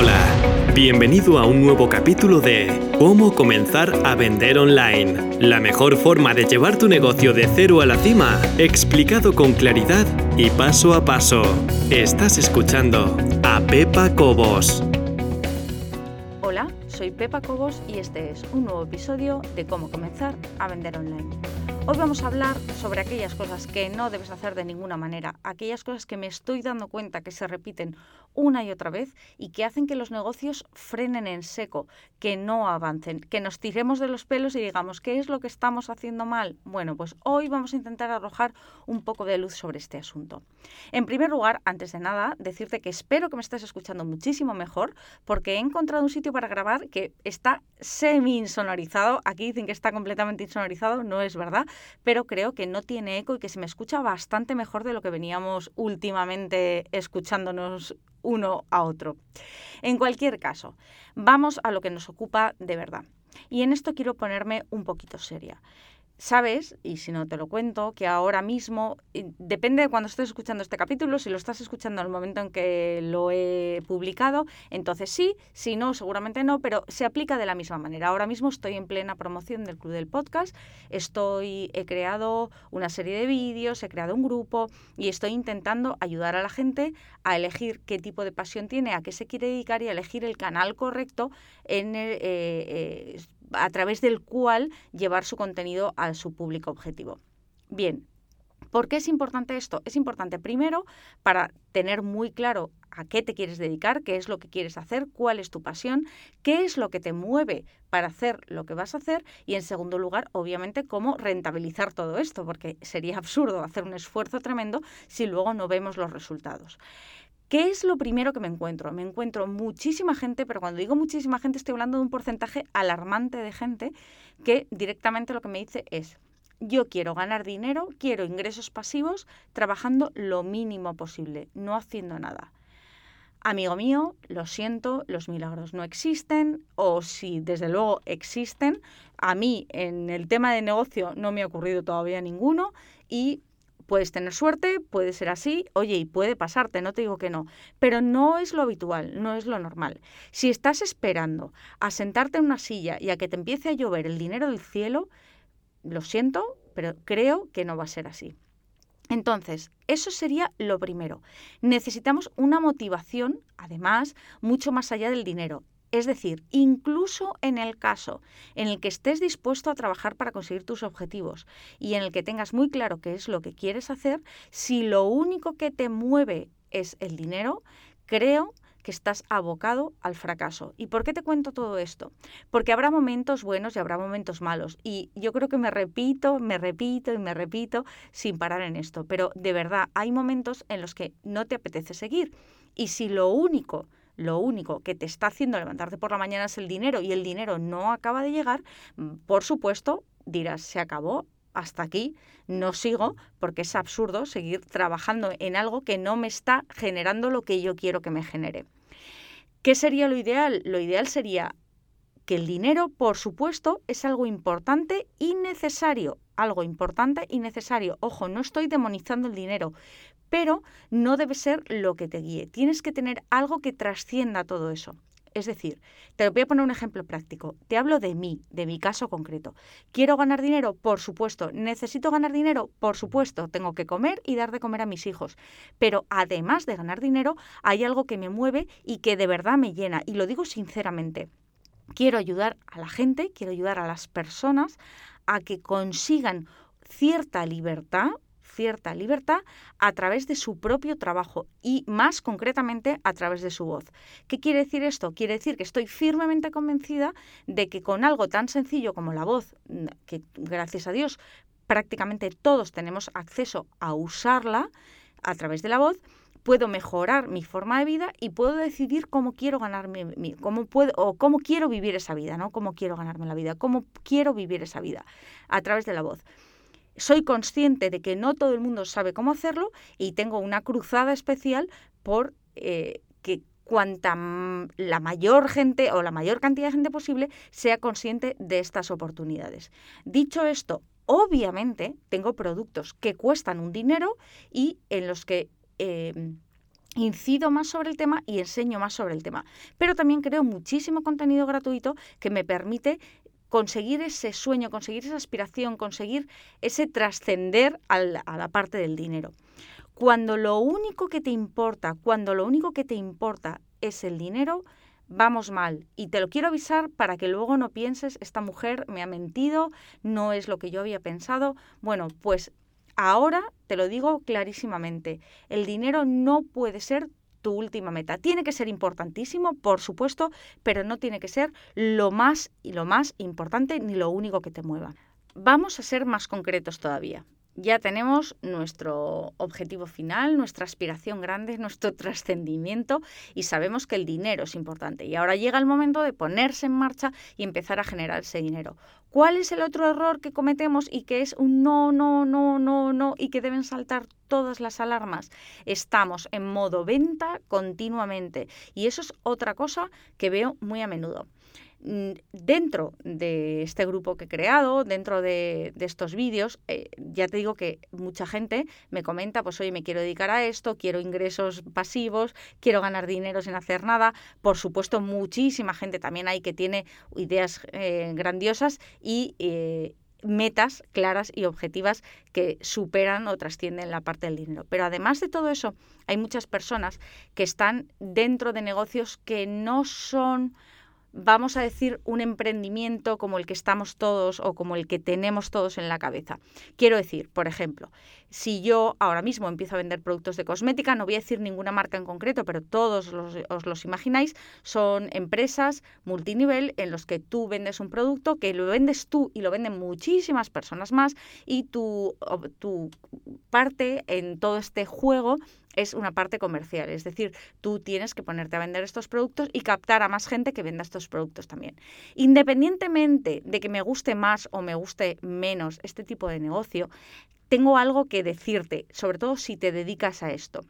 Hola, bienvenido a un nuevo capítulo de Cómo comenzar a vender online. La mejor forma de llevar tu negocio de cero a la cima, explicado con claridad y paso a paso. Estás escuchando a Pepa Cobos. Pepa Cobos y este es un nuevo episodio de Cómo comenzar a vender online. Hoy vamos a hablar sobre aquellas cosas que no debes hacer de ninguna manera, aquellas cosas que me estoy dando cuenta que se repiten una y otra vez y que hacen que los negocios frenen en seco, que no avancen, que nos tiremos de los pelos y digamos, ¿qué es lo que estamos haciendo mal? Bueno, pues hoy vamos a intentar arrojar un poco de luz sobre este asunto. En primer lugar, antes de nada, decirte que espero que me estés escuchando muchísimo mejor porque he encontrado un sitio para grabar que está semi-insonorizado. Aquí dicen que está completamente insonorizado, no es verdad pero creo que no tiene eco y que se me escucha bastante mejor de lo que veníamos últimamente escuchándonos uno a otro. En cualquier caso, vamos a lo que nos ocupa de verdad. Y en esto quiero ponerme un poquito seria. Sabes, y si no te lo cuento, que ahora mismo, depende de cuando estés escuchando este capítulo, si lo estás escuchando el momento en que lo he publicado, entonces sí, si no, seguramente no, pero se aplica de la misma manera. Ahora mismo estoy en plena promoción del Club del Podcast, estoy, he creado una serie de vídeos, he creado un grupo y estoy intentando ayudar a la gente a elegir qué tipo de pasión tiene, a qué se quiere dedicar y a elegir el canal correcto en el, eh, eh, a través del cual llevar su contenido a su público objetivo. Bien, ¿por qué es importante esto? Es importante primero para tener muy claro a qué te quieres dedicar, qué es lo que quieres hacer, cuál es tu pasión, qué es lo que te mueve para hacer lo que vas a hacer y en segundo lugar, obviamente, cómo rentabilizar todo esto, porque sería absurdo hacer un esfuerzo tremendo si luego no vemos los resultados. ¿Qué es lo primero que me encuentro? Me encuentro muchísima gente, pero cuando digo muchísima gente estoy hablando de un porcentaje alarmante de gente que directamente lo que me dice es, yo quiero ganar dinero, quiero ingresos pasivos trabajando lo mínimo posible, no haciendo nada. Amigo mío, lo siento, los milagros no existen, o si desde luego existen, a mí en el tema de negocio no me ha ocurrido todavía ninguno y Puedes tener suerte, puede ser así, oye, y puede pasarte, no te digo que no, pero no es lo habitual, no es lo normal. Si estás esperando a sentarte en una silla y a que te empiece a llover el dinero del cielo, lo siento, pero creo que no va a ser así. Entonces, eso sería lo primero. Necesitamos una motivación, además, mucho más allá del dinero. Es decir, incluso en el caso en el que estés dispuesto a trabajar para conseguir tus objetivos y en el que tengas muy claro qué es lo que quieres hacer, si lo único que te mueve es el dinero, creo que estás abocado al fracaso. ¿Y por qué te cuento todo esto? Porque habrá momentos buenos y habrá momentos malos. Y yo creo que me repito, me repito y me repito sin parar en esto. Pero de verdad, hay momentos en los que no te apetece seguir. Y si lo único lo único que te está haciendo levantarte por la mañana es el dinero y el dinero no acaba de llegar, mm, por supuesto dirás, se acabó, hasta aquí, no sigo, porque es absurdo seguir trabajando en algo que no me está generando lo que yo quiero que me genere. ¿Qué sería lo ideal? Lo ideal sería que el dinero, por supuesto, es algo importante y necesario. Algo importante y necesario. Ojo, no estoy demonizando el dinero, pero no debe ser lo que te guíe. Tienes que tener algo que trascienda todo eso. Es decir, te voy a poner un ejemplo práctico. Te hablo de mí, de mi caso concreto. ¿Quiero ganar dinero? Por supuesto. ¿Necesito ganar dinero? Por supuesto. Tengo que comer y dar de comer a mis hijos. Pero además de ganar dinero, hay algo que me mueve y que de verdad me llena. Y lo digo sinceramente. Quiero ayudar a la gente, quiero ayudar a las personas a que consigan cierta libertad, cierta libertad a través de su propio trabajo y más concretamente a través de su voz. ¿Qué quiere decir esto? Quiere decir que estoy firmemente convencida de que con algo tan sencillo como la voz, mm, que gracias a Dios prácticamente todos tenemos acceso a usarla a través de la voz, puedo mejorar mi forma de vida y puedo decidir cómo quiero ganarme, cómo puedo o cómo quiero vivir esa vida, ¿no? Cómo quiero ganarme la vida, cómo quiero vivir esa vida a través de la voz soy consciente de que no todo el mundo sabe cómo hacerlo y tengo una cruzada especial por eh, que cuanta la mayor gente o la mayor cantidad de gente posible sea consciente de estas oportunidades. Dicho esto, obviamente tengo productos que cuestan un dinero y en los que... Em, incido más sobre el tema y enseño más sobre el tema. Pero también creo muchísimo contenido gratuito que me permite conseguir ese sueño, conseguir esa aspiración, conseguir ese trascender a la parte del dinero. Cuando lo único que te importa, cuando lo único que te importa es el dinero, vamos mal. Y te lo quiero avisar para que luego no pienses, esta mujer me ha mentido, no es lo que yo había pensado. Bueno, pues ahora te lo digo clarísimamente, el dinero no puede ser tu última meta. Tiene que ser importantísimo, por supuesto, pero no tiene que ser lo más y lo más importante ni lo único que te mueva. Vamos a ser más concretos todavía ya tenemos nuestro objetivo final, nuestra aspiración grande, nuestro trascendimiento y sabemos que el dinero es importante. Y ahora llega el momento de ponerse en marcha y empezar a generar ese dinero. ¿Cuál es el otro error que cometemos y que es un no, no, no, no, no y que deben saltar todas las alarmas? Estamos en modo venta continuamente y eso es otra cosa que veo muy a menudo. Mm, dentro de este grupo que he creado, dentro de, estos vídeos, eh, ya te digo que mucha gente me comenta, pues oye, me quiero dedicar a esto, quiero ingresos pasivos, quiero ganar dinero sin hacer nada. Por supuesto, muchísima gente también hay que tiene ideas eh, grandiosas y... Eh, metas claras y objetivas que superan o trascienden la parte del dinero. Pero además de todo eso, hay muchas personas que están dentro de negocios que no son vamos a decir, un emprendimiento como el que estamos todos o como el que tenemos todos en la cabeza. Quiero decir, por ejemplo, si yo ahora mismo empiezo a vender productos de cosmética, no voy a decir ninguna marca en concreto, pero todos os los imagináis, son empresas multinivel en los que tú vendes un producto, que lo vendes tú y lo venden muchísimas personas más y tu, tu parte en todo este juego es una parte comercial, es decir, tú tienes que ponerte a vender estos productos y captar a más gente que venda estos productos también. Independientemente de que me guste más o me guste menos este tipo de negocio, tengo algo que decirte, sobre todo si te dedicas a esto.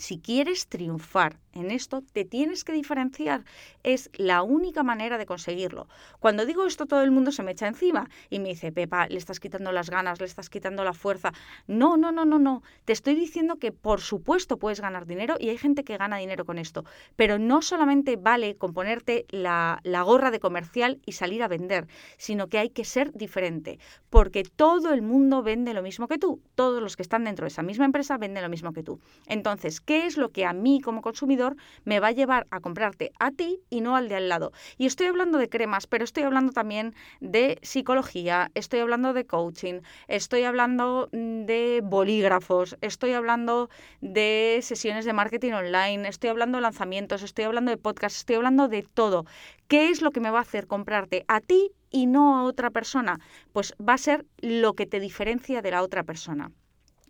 Si quieres triunfar en esto, te tienes que diferenciar. Es la única manera de conseguirlo. Cuando digo esto, todo el mundo se me echa encima y me dice, Pepa, le estás quitando las ganas, le estás quitando la fuerza. No, no, no, no, no. Te estoy diciendo que por supuesto puedes ganar dinero y hay gente que gana dinero con esto. Pero no solamente vale con ponerte la, la gorra de comercial y salir a vender, sino que hay que ser diferente. Porque todo el mundo vende lo mismo que tú. Todos los que están dentro de esa misma empresa venden lo mismo que tú. Entonces, ¿qué es lo que a mí como consumidor me va a llevar a comprarte a ti y no al de al lado? Y estoy hablando de cremas, pero estoy hablando también de psicología, estoy hablando de coaching, estoy hablando mm, de bolígrafos, estoy hablando de sesiones de marketing online, estoy hablando de lanzamientos, estoy hablando de podcasts, estoy hablando de todo. ¿Qué es lo que me va a hacer comprarte a ti y no a otra persona? Pues va a ser lo que te diferencia de la otra persona.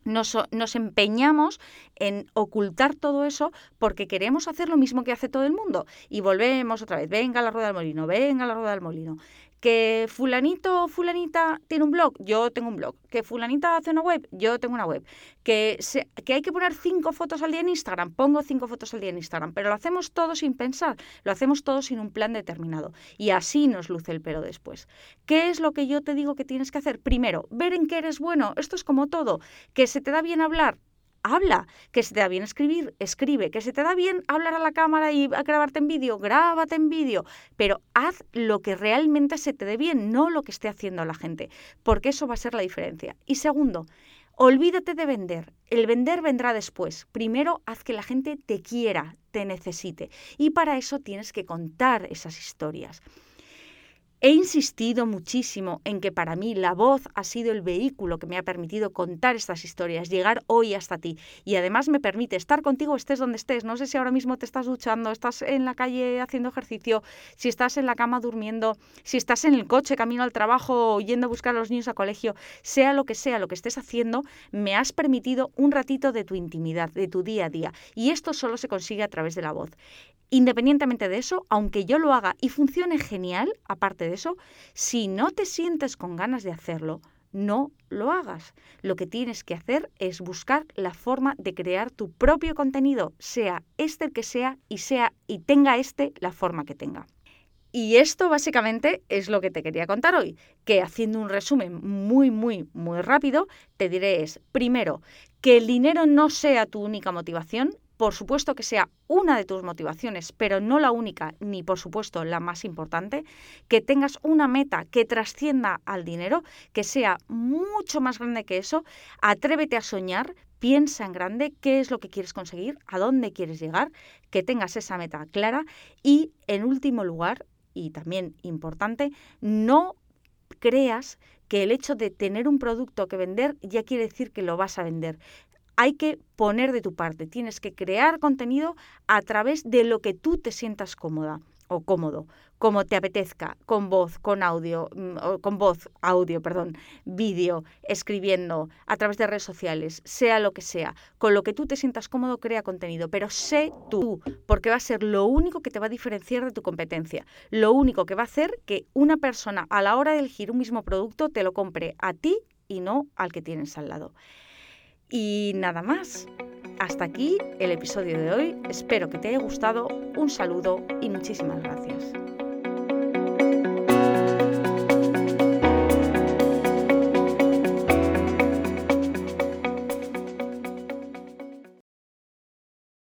Nos, empeñamos en ocultar todo eso porque queremos hacer lo mismo que hace todo el mundo. Y volvemos otra vez, venga la rueda del molino, venga la rueda del molino que fulanito o fulanita tiene un blog, yo tengo un blog. Que fulanita hace una web, yo tengo una web. Que, que hay que poner cinco fotos al día en Instagram, pongo cinco fotos al día en Instagram. Pero lo hacemos todo sin pensar, lo hacemos todo sin un plan determinado. Y así nos luce el pelo después. ¿Qué es lo que yo te digo que tienes que hacer? Primero, ver en qué eres bueno. Esto es como todo. Que se te da bien hablar, habla, que se te da bien escribir, escribe, que se te da bien hablar a la cámara y grabarte en vídeo, grábate en vídeo, pero haz lo que realmente se te dé bien, no lo que esté haciendo la gente, porque eso va a ser la diferencia. Y segundo, olvídate de vender, el vender vendrá después. Primero haz que la gente te quiera, te necesite, y para eso tienes que contar esas historias. He insistido muchísimo en que para mí la voz ha sido el vehículo que me ha permitido contar estas historias, llegar hoy hasta ti y además me permite estar contigo estés donde estés. No sé si ahora mismo te estás duchando, estás en la calle haciendo ejercicio, si estás en la cama durmiendo, si estás en el coche camino al trabajo yendo a buscar a los niños a colegio, sea lo que sea lo que estés haciendo, me has permitido un ratito de tu intimidad, de tu día a día y esto solo se consigue a través de la voz. Independientemente de eso, aunque yo lo haga y funcione genial, aparte de eso, si no te sientes con ganas de hacerlo, no lo hagas. Lo que tienes que hacer es buscar la forma de crear tu propio contenido, sea este el que sea y sea y tenga este la forma que tenga. Y esto básicamente es lo que te quería contar hoy, que haciendo un resumen muy, muy, muy rápido, te diré es, primero, que el dinero no sea tu única motivación, por supuesto que sea una de tus motivaciones, pero no la única, ni por supuesto la más importante, que tengas una meta que trascienda al dinero, que sea mucho más grande que eso, atrévete a soñar, piensa en grande qué es lo que quieres conseguir, a dónde quieres llegar, que tengas esa meta clara y, en último lugar, y también importante, no creas que el hecho de tener un producto que vender ya quiere decir que lo vas a vender. Hay que poner de tu parte, tienes que crear contenido a través de lo que tú te sientas cómoda o cómodo, como te apetezca, con voz, con audio, mm, con voz, audio, perdón, vídeo, escribiendo, a través de redes sociales, sea lo que sea, con lo que tú te sientas cómodo, crea contenido, pero sé tú, porque va a ser lo único que te va a diferenciar de tu competencia, lo único que va a hacer que una persona a la hora de elegir un mismo producto te lo compre a ti y no al que tienes al lado. Y nada más. Hasta aquí el episodio de hoy. Espero que te haya gustado. Un saludo y muchísimas gracias.